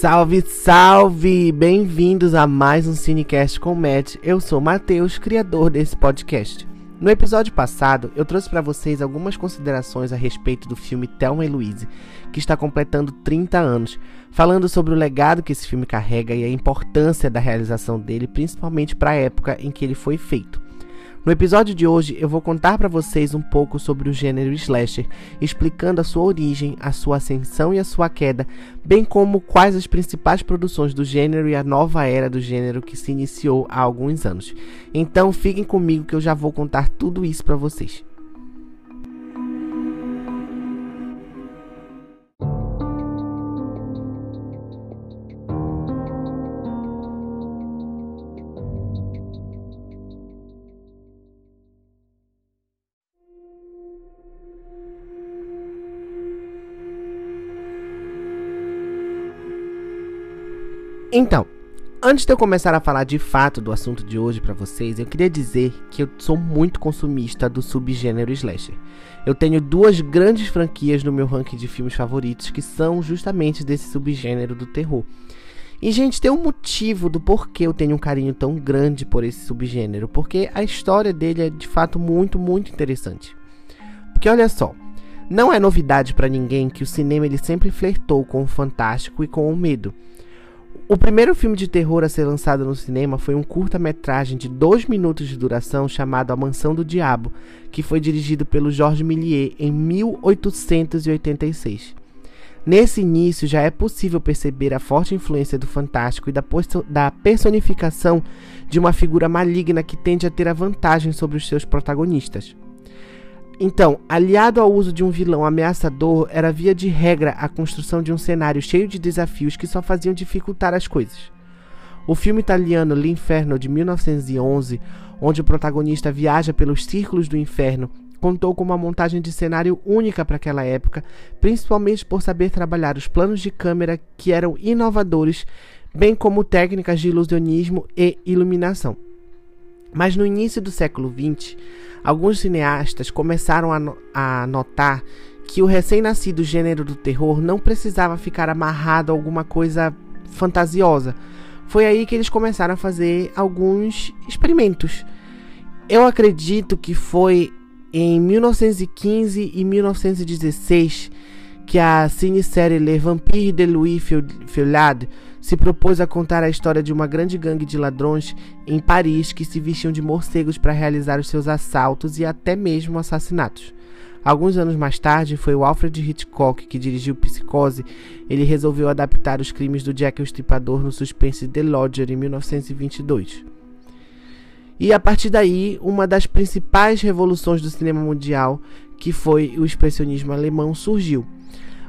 Salve, salve! Bem-vindos a mais um Cinecast com Matt. Eu sou Matheus, criador desse podcast. No episódio passado, eu trouxe para vocês algumas considerações a respeito do filme Thelma e Louise, que está completando 30 anos, falando sobre o legado que esse filme carrega e a importância da realização dele, principalmente para a época em que ele foi feito. No episódio de hoje, eu vou contar para vocês um pouco sobre o gênero slasher, explicando a sua origem, a sua ascensão e a sua queda, bem como quais as principais produções do gênero e a nova era do gênero que se iniciou há alguns anos. Então, fiquem comigo que eu já vou contar tudo isso para vocês. Então, antes de eu começar a falar de fato do assunto de hoje para vocês, eu queria dizer que eu sou muito consumista do subgênero slasher. Eu tenho duas grandes franquias no meu ranking de filmes favoritos que são justamente desse subgênero do terror. E, gente, tem um motivo do porquê eu tenho um carinho tão grande por esse subgênero, porque a história dele é de fato muito, muito interessante. Porque olha só, não é novidade para ninguém que o cinema ele sempre flertou com o fantástico e com o medo. O primeiro filme de terror a ser lançado no cinema foi um curta-metragem de dois minutos de duração chamado A Mansão do Diabo, que foi dirigido pelo Georges Méliès em 1886. Nesse início já é possível perceber a forte influência do fantástico e da, da personificação de uma figura maligna que tende a ter a vantagem sobre os seus protagonistas. Então, aliado ao uso de um vilão ameaçador, era via de regra a construção de um cenário cheio de desafios que só faziam dificultar as coisas. O filme italiano L'Inferno de 1911, onde o protagonista viaja pelos círculos do inferno, contou com uma montagem de cenário única para aquela época, principalmente por saber trabalhar os planos de câmera que eram inovadores, bem como técnicas de ilusionismo e iluminação. Mas no início do século XX, alguns cineastas começaram a, no a notar que o recém-nascido gênero do terror não precisava ficar amarrado a alguma coisa fantasiosa. Foi aí que eles começaram a fazer alguns experimentos. Eu acredito que foi em 1915 e 1916 que a cinesérie Le Vampire de Louis Feuillade se propôs a contar a história de uma grande gangue de ladrões em Paris que se vestiam de morcegos para realizar os seus assaltos e até mesmo assassinatos. Alguns anos mais tarde, foi o Alfred Hitchcock que dirigiu Psicose. Ele resolveu adaptar os crimes do Jack o Estripador no suspense The Lodger em 1922. E a partir daí, uma das principais revoluções do cinema mundial, que foi o expressionismo alemão, surgiu.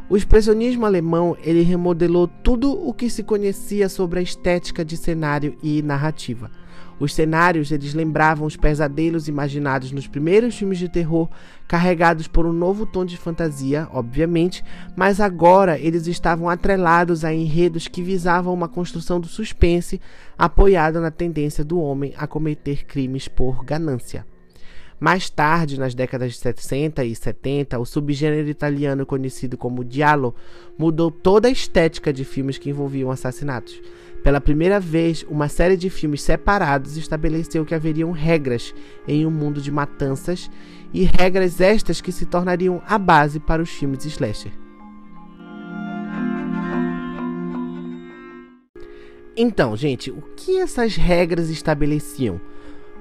O expressionismo alemão ele remodelou tudo o que se conhecia sobre a estética de cenário e narrativa. Os cenários eles lembravam os pesadelos imaginados nos primeiros filmes de terror, carregados por um novo tom de fantasia, obviamente, mas agora eles estavam atrelados a enredos que visavam uma construção do suspense, apoiada na tendência do homem a cometer crimes por ganância. Mais tarde, nas décadas de 60 e 70, o subgênero italiano conhecido como giallo mudou toda a estética de filmes que envolviam assassinatos. Pela primeira vez, uma série de filmes separados estabeleceu que haveriam regras em um mundo de matanças e regras estas que se tornariam a base para os filmes slasher. Então, gente, o que essas regras estabeleciam?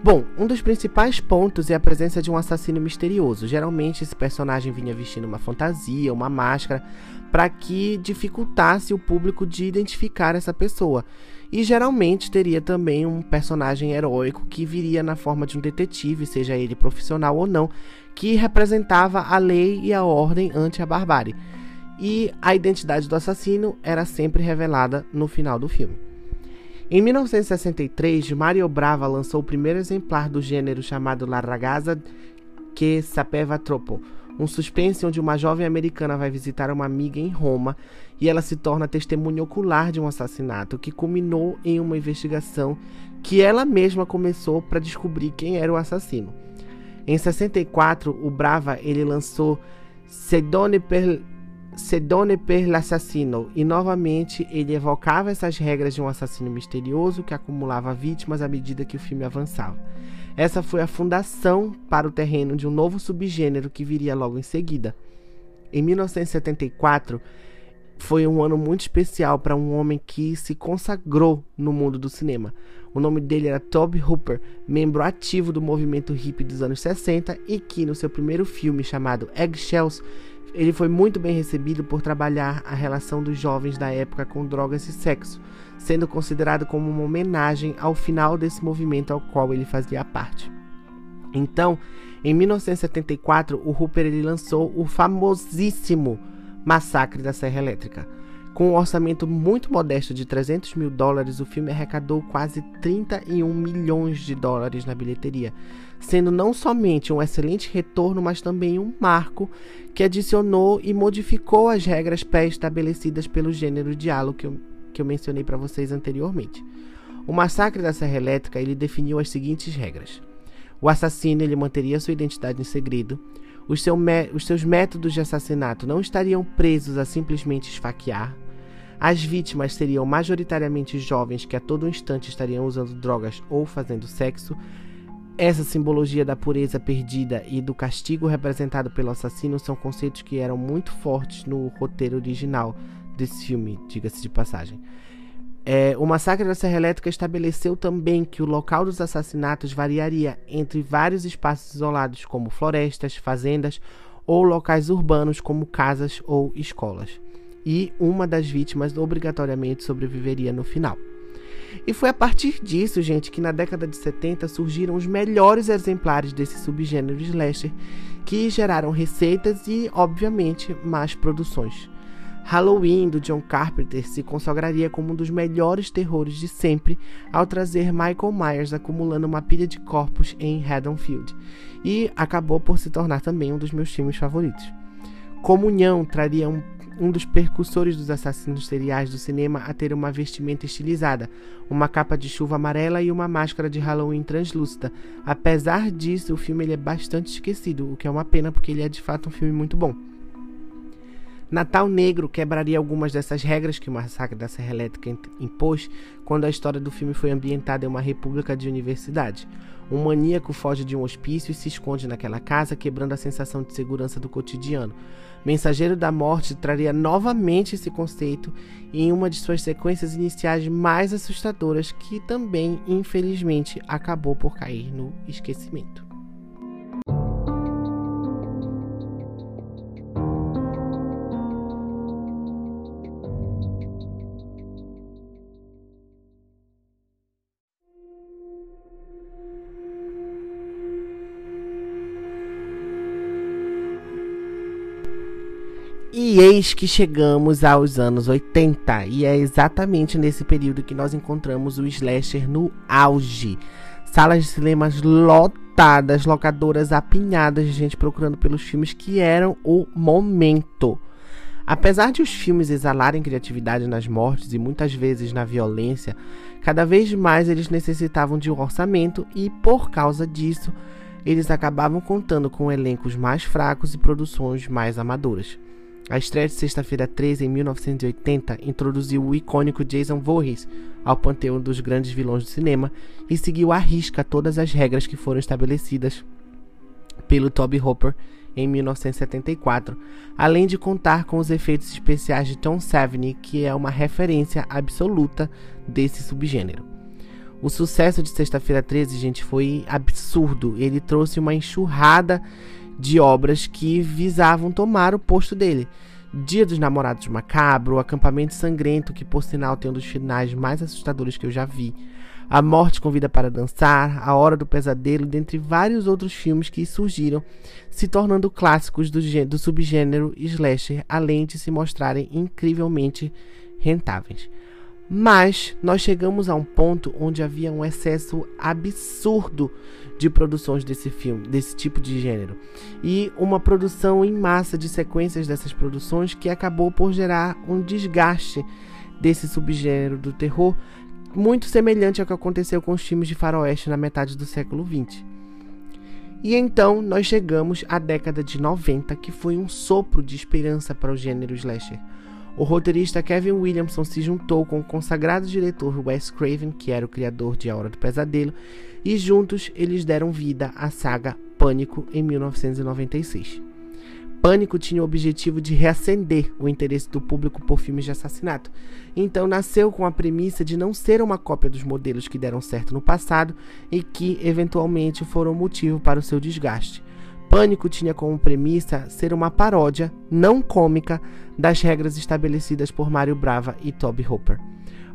Bom, um dos principais pontos é a presença de um assassino misterioso. Geralmente esse personagem vinha vestindo uma fantasia, uma máscara, para que dificultasse o público de identificar essa pessoa. E geralmente teria também um personagem heróico que viria na forma de um detetive, seja ele profissional ou não, que representava a lei e a ordem ante a barbárie. E a identidade do assassino era sempre revelada no final do filme. Em 1963, Mario Brava lançou o primeiro exemplar do gênero chamado La Ragazza que sapeva troppo, um suspense onde uma jovem americana vai visitar uma amiga em Roma e ela se torna testemunha ocular de um assassinato que culminou em uma investigação que ela mesma começou para descobrir quem era o assassino. Em 64, o Brava ele lançou Sedone per Sedone per l'assassino, e novamente ele evocava essas regras de um assassino misterioso que acumulava vítimas à medida que o filme avançava. Essa foi a fundação para o terreno de um novo subgênero que viria logo em seguida. Em 1974, foi um ano muito especial para um homem que se consagrou no mundo do cinema. O nome dele era Toby Hooper, membro ativo do movimento hippie dos anos 60 e que no seu primeiro filme chamado Eggshells, ele foi muito bem recebido por trabalhar a relação dos jovens da época com drogas e sexo, sendo considerado como uma homenagem ao final desse movimento ao qual ele fazia parte. Então, em 1974, o Hooper ele lançou o famosíssimo Massacre da Serra Elétrica. Com um orçamento muito modesto de 300 mil dólares, o filme arrecadou quase 31 milhões de dólares na bilheteria, sendo não somente um excelente retorno, mas também um marco que adicionou e modificou as regras pré-estabelecidas pelo gênero diálogo que eu, que eu mencionei para vocês anteriormente. O Massacre da Serra Elétrica ele definiu as seguintes regras. O assassino ele manteria sua identidade em segredo, os, seu os seus métodos de assassinato não estariam presos a simplesmente esfaquear. As vítimas seriam majoritariamente jovens que a todo instante estariam usando drogas ou fazendo sexo. Essa simbologia da pureza perdida e do castigo representado pelo assassino são conceitos que eram muito fortes no roteiro original desse filme, diga-se de passagem. É, o massacre da Serra Elétrica estabeleceu também que o local dos assassinatos variaria entre vários espaços isolados, como florestas, fazendas ou locais urbanos, como casas ou escolas. E uma das vítimas obrigatoriamente sobreviveria no final. E foi a partir disso, gente, que na década de 70 surgiram os melhores exemplares desse subgênero slasher, que geraram receitas e, obviamente, mais produções. Halloween do John Carpenter se consagraria como um dos melhores terrores de sempre ao trazer Michael Myers acumulando uma pilha de corpos em Haddonfield, e acabou por se tornar também um dos meus filmes favoritos. Comunhão traria um, um dos percussores dos assassinos seriais do cinema a ter uma vestimenta estilizada, uma capa de chuva amarela e uma máscara de Halloween translúcida. Apesar disso, o filme ele é bastante esquecido, o que é uma pena porque ele é de fato um filme muito bom. Natal Negro quebraria algumas dessas regras que o massacre da Serra Elétrica impôs quando a história do filme foi ambientada em uma república de universidade. Um maníaco foge de um hospício e se esconde naquela casa, quebrando a sensação de segurança do cotidiano. Mensageiro da Morte traria novamente esse conceito em uma de suas sequências iniciais mais assustadoras, que também, infelizmente, acabou por cair no esquecimento. E eis que chegamos aos anos 80, e é exatamente nesse período que nós encontramos o slasher no auge. Salas de cinemas lotadas, locadoras apinhadas de gente procurando pelos filmes que eram o momento. Apesar de os filmes exalarem criatividade nas mortes e muitas vezes na violência, cada vez mais eles necessitavam de um orçamento e, por causa disso, eles acabavam contando com elencos mais fracos e produções mais amadoras. A estreia de Sexta-feira 13, em 1980, introduziu o icônico Jason Voorhees ao panteão dos grandes vilões do cinema e seguiu à risca todas as regras que foram estabelecidas pelo Toby Hooper em 1974, além de contar com os efeitos especiais de Tom Savini, que é uma referência absoluta desse subgênero. O sucesso de Sexta-feira 13, gente, foi absurdo. Ele trouxe uma enxurrada de obras que visavam tomar o posto dele. Dia dos Namorados Macabro, Acampamento Sangrento, que por sinal tem um dos finais mais assustadores que eu já vi. A Morte Convida para Dançar, A Hora do Pesadelo, dentre vários outros filmes que surgiram, se tornando clássicos do, do subgênero slasher, além de se mostrarem incrivelmente rentáveis. Mas nós chegamos a um ponto onde havia um excesso absurdo de produções desse filme, desse tipo de gênero, e uma produção em massa de sequências dessas produções que acabou por gerar um desgaste desse subgênero do terror, muito semelhante ao que aconteceu com os filmes de faroeste na metade do século XX. E então nós chegamos à década de 90, que foi um sopro de esperança para o gênero slasher. O roteirista Kevin Williamson se juntou com o consagrado diretor Wes Craven, que era o criador de A Hora do Pesadelo, e juntos eles deram vida à saga Pânico em 1996. Pânico tinha o objetivo de reacender o interesse do público por filmes de assassinato. Então nasceu com a premissa de não ser uma cópia dos modelos que deram certo no passado e que eventualmente foram motivo para o seu desgaste. Pânico tinha como premissa ser uma paródia não cômica das regras estabelecidas por Mario Brava e Toby Hooper.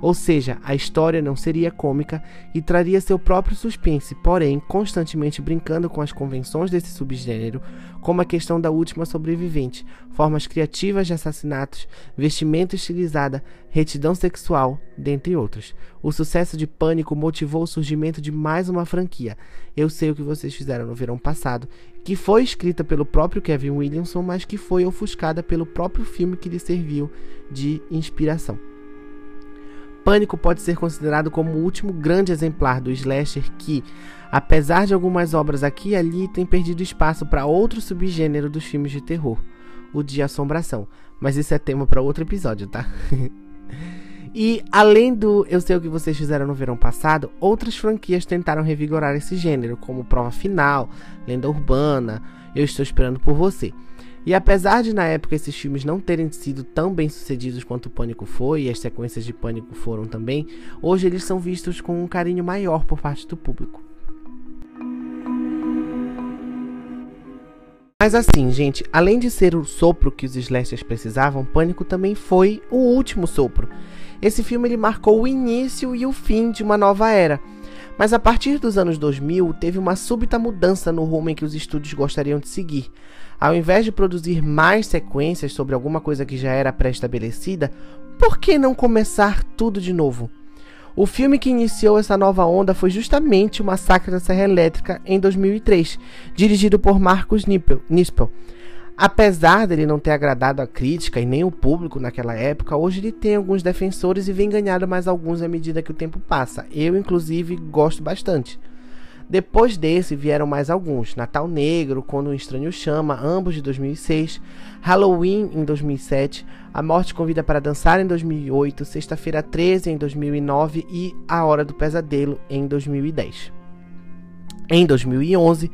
Ou seja, a história não seria cômica e traria seu próprio suspense, porém constantemente brincando com as convenções desse subgênero, como a questão da última sobrevivente, formas criativas de assassinatos, vestimenta estilizada, retidão sexual, dentre outros. O sucesso de Pânico motivou o surgimento de mais uma franquia. Eu sei o que vocês fizeram no verão passado, que foi escrita pelo próprio Kevin Williamson, mas que foi ofuscada pelo próprio filme que lhe serviu de inspiração. Pânico pode ser considerado como o último grande exemplar do slasher que, apesar de algumas obras aqui e ali, tem perdido espaço para outro subgênero dos filmes de terror, o de assombração. Mas isso é tema para outro episódio, tá? e além do Eu Sei O Que Vocês Fizeram no Verão Passado, outras franquias tentaram revigorar esse gênero, como Prova Final, Lenda Urbana, Eu Estou Esperando por Você. E apesar de na época esses filmes não terem sido tão bem sucedidos quanto o Pânico foi, e as sequências de Pânico foram também, hoje eles são vistos com um carinho maior por parte do público. Mas assim, gente, além de ser o sopro que os slashers precisavam, Pânico também foi o último sopro. Esse filme ele marcou o início e o fim de uma nova era. Mas a partir dos anos 2000, teve uma súbita mudança no rumo em que os estúdios gostariam de seguir. Ao invés de produzir mais sequências sobre alguma coisa que já era pré-estabelecida, por que não começar tudo de novo? O filme que iniciou essa nova onda foi justamente O Massacre da Serra Elétrica em 2003, dirigido por Marcos Nispel. Apesar dele não ter agradado a crítica e nem o público naquela época, hoje ele tem alguns defensores e vem ganhando mais alguns à medida que o tempo passa. Eu, inclusive, gosto bastante. Depois desse vieram mais alguns: Natal Negro, Quando um Estranho Chama, ambos de 2006, Halloween em 2007, A Morte Convida para Dançar em 2008, Sexta-feira 13 em 2009 e A Hora do Pesadelo em 2010. Em 2011,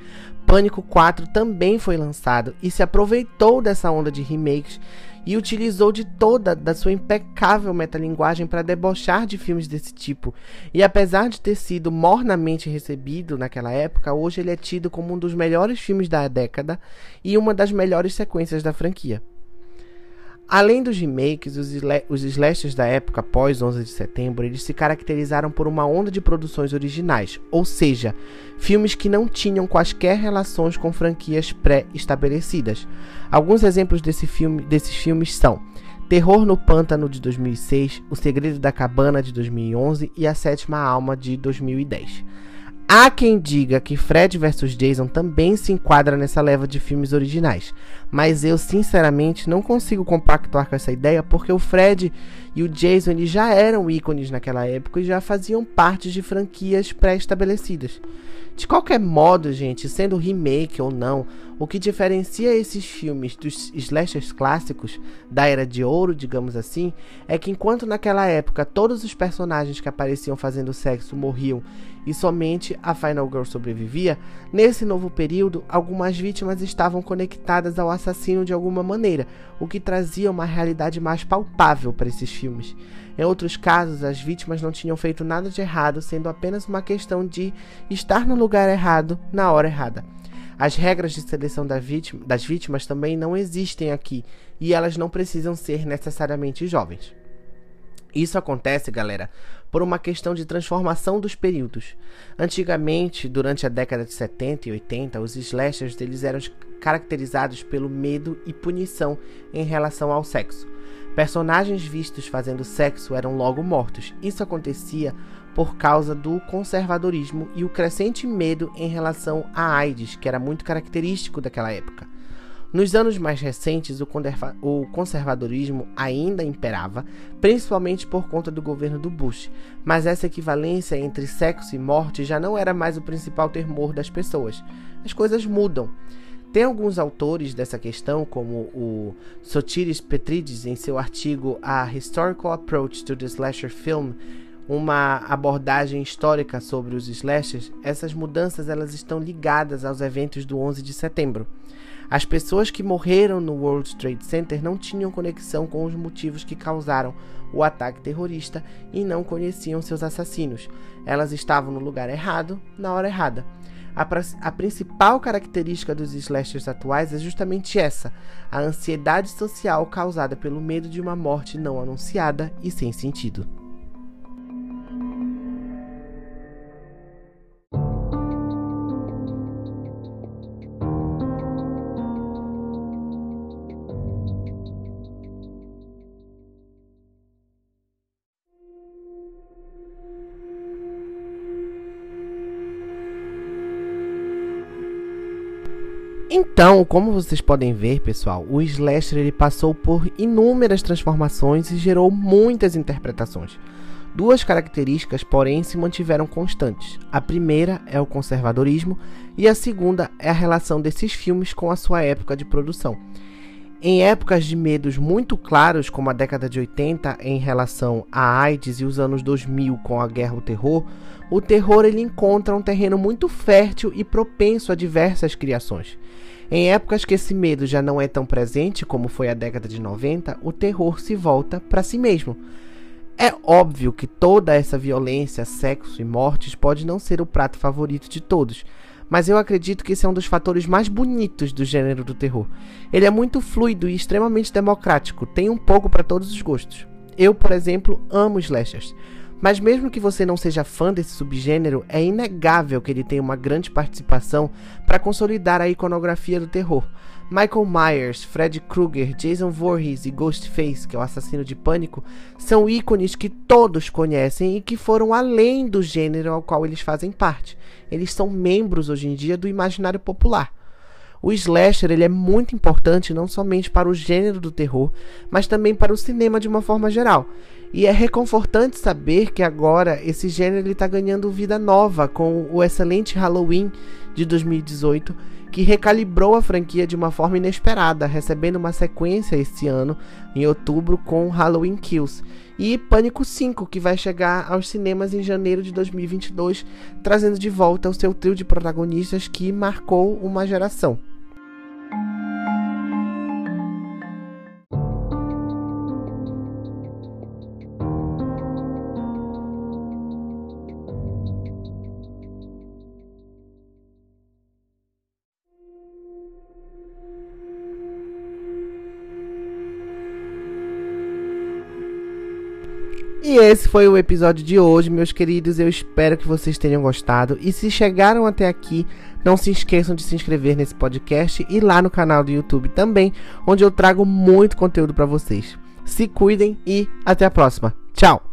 Pânico 4 também foi lançado e se aproveitou dessa onda de remakes e utilizou de toda da sua impecável metalinguagem para debochar de filmes desse tipo. E apesar de ter sido mornamente recebido naquela época, hoje ele é tido como um dos melhores filmes da década e uma das melhores sequências da franquia. Além dos remakes, os, os slashers da época após 11 de setembro, eles se caracterizaram por uma onda de produções originais, ou seja, filmes que não tinham quaisquer relações com franquias pré-estabelecidas. Alguns exemplos desse filme, desses filmes são Terror no Pântano de 2006, O Segredo da Cabana de 2011 e A Sétima Alma de 2010. Há quem diga que Fred vs Jason também se enquadra nessa leva de filmes originais, mas eu sinceramente não consigo compactuar com essa ideia porque o Fred e o Jason já eram ícones naquela época e já faziam parte de franquias pré-estabelecidas. De qualquer modo, gente, sendo remake ou não, o que diferencia esses filmes dos slashers clássicos da era de ouro, digamos assim, é que enquanto naquela época todos os personagens que apareciam fazendo sexo morriam e somente a Final Girl sobrevivia, nesse novo período algumas vítimas estavam conectadas ao assassino de alguma maneira, o que trazia uma realidade mais palpável para esses filmes. Em outros casos, as vítimas não tinham feito nada de errado, sendo apenas uma questão de estar no lugar errado na hora errada. As regras de seleção vítima, das vítimas também não existem aqui e elas não precisam ser necessariamente jovens. Isso acontece, galera, por uma questão de transformação dos períodos. Antigamente, durante a década de 70 e 80, os slashers eles eram caracterizados pelo medo e punição em relação ao sexo. Personagens vistos fazendo sexo eram logo mortos. Isso acontecia por causa do conservadorismo e o crescente medo em relação à AIDS, que era muito característico daquela época. Nos anos mais recentes, o conservadorismo ainda imperava, principalmente por conta do governo do Bush, mas essa equivalência entre sexo e morte já não era mais o principal temor das pessoas. As coisas mudam. Tem alguns autores dessa questão, como o Sotiris Petridis, em seu artigo A Historical Approach to the Slasher Film, uma abordagem histórica sobre os slashers, essas mudanças elas estão ligadas aos eventos do 11 de setembro. As pessoas que morreram no World Trade Center não tinham conexão com os motivos que causaram o ataque terrorista e não conheciam seus assassinos. Elas estavam no lugar errado, na hora errada. A, a, principal característica dos slashers atuais é justamente essa: a ansiedade social causada pelo medo de uma morte não anunciada e sem sentido. Então, como vocês podem ver, pessoal, o slasher ele passou por inúmeras transformações e gerou muitas interpretações. Duas características, porém, se mantiveram constantes. A primeira é o conservadorismo e a segunda é a relação desses filmes com a sua época de produção. Em épocas de medos muito claros, como a década de 80 em relação à AIDS e os anos 2000 com a guerra ao terror, o terror ele encontra um terreno muito fértil e propenso a diversas criações. Em épocas que esse medo já não é tão presente, como foi a década de 90, o terror se volta para si mesmo. É óbvio que toda essa violência, sexo e mortes pode não ser o prato favorito de todos, mas eu acredito que esse é um dos fatores mais bonitos do gênero do terror. Ele é muito fluido e extremamente democrático, tem um pouco para todos os gostos. Eu, por exemplo, amo slashers. Mas mesmo que você não seja fã desse subgênero, é inegável que ele tem uma grande participação para consolidar a iconografia do terror. Michael Myers, Fred Krueger, Jason Voorhees e Ghostface, que é o assassino de pânico, são ícones que todos conhecem e que foram além do gênero ao qual eles fazem parte. Eles são membros hoje em dia do imaginário popular. O slasher ele é muito importante não somente para o gênero do terror, mas também para o cinema de uma forma geral. E é reconfortante saber que agora esse gênero está ganhando vida nova com o excelente Halloween de 2018, que recalibrou a franquia de uma forma inesperada, recebendo uma sequência este ano, em outubro, com Halloween Kills. E Pânico 5, que vai chegar aos cinemas em janeiro de 2022, trazendo de volta o seu trio de protagonistas que marcou uma geração. thank you E esse foi o episódio de hoje, meus queridos. Eu espero que vocês tenham gostado. E se chegaram até aqui, não se esqueçam de se inscrever nesse podcast e lá no canal do YouTube também, onde eu trago muito conteúdo para vocês. Se cuidem e até a próxima. Tchau!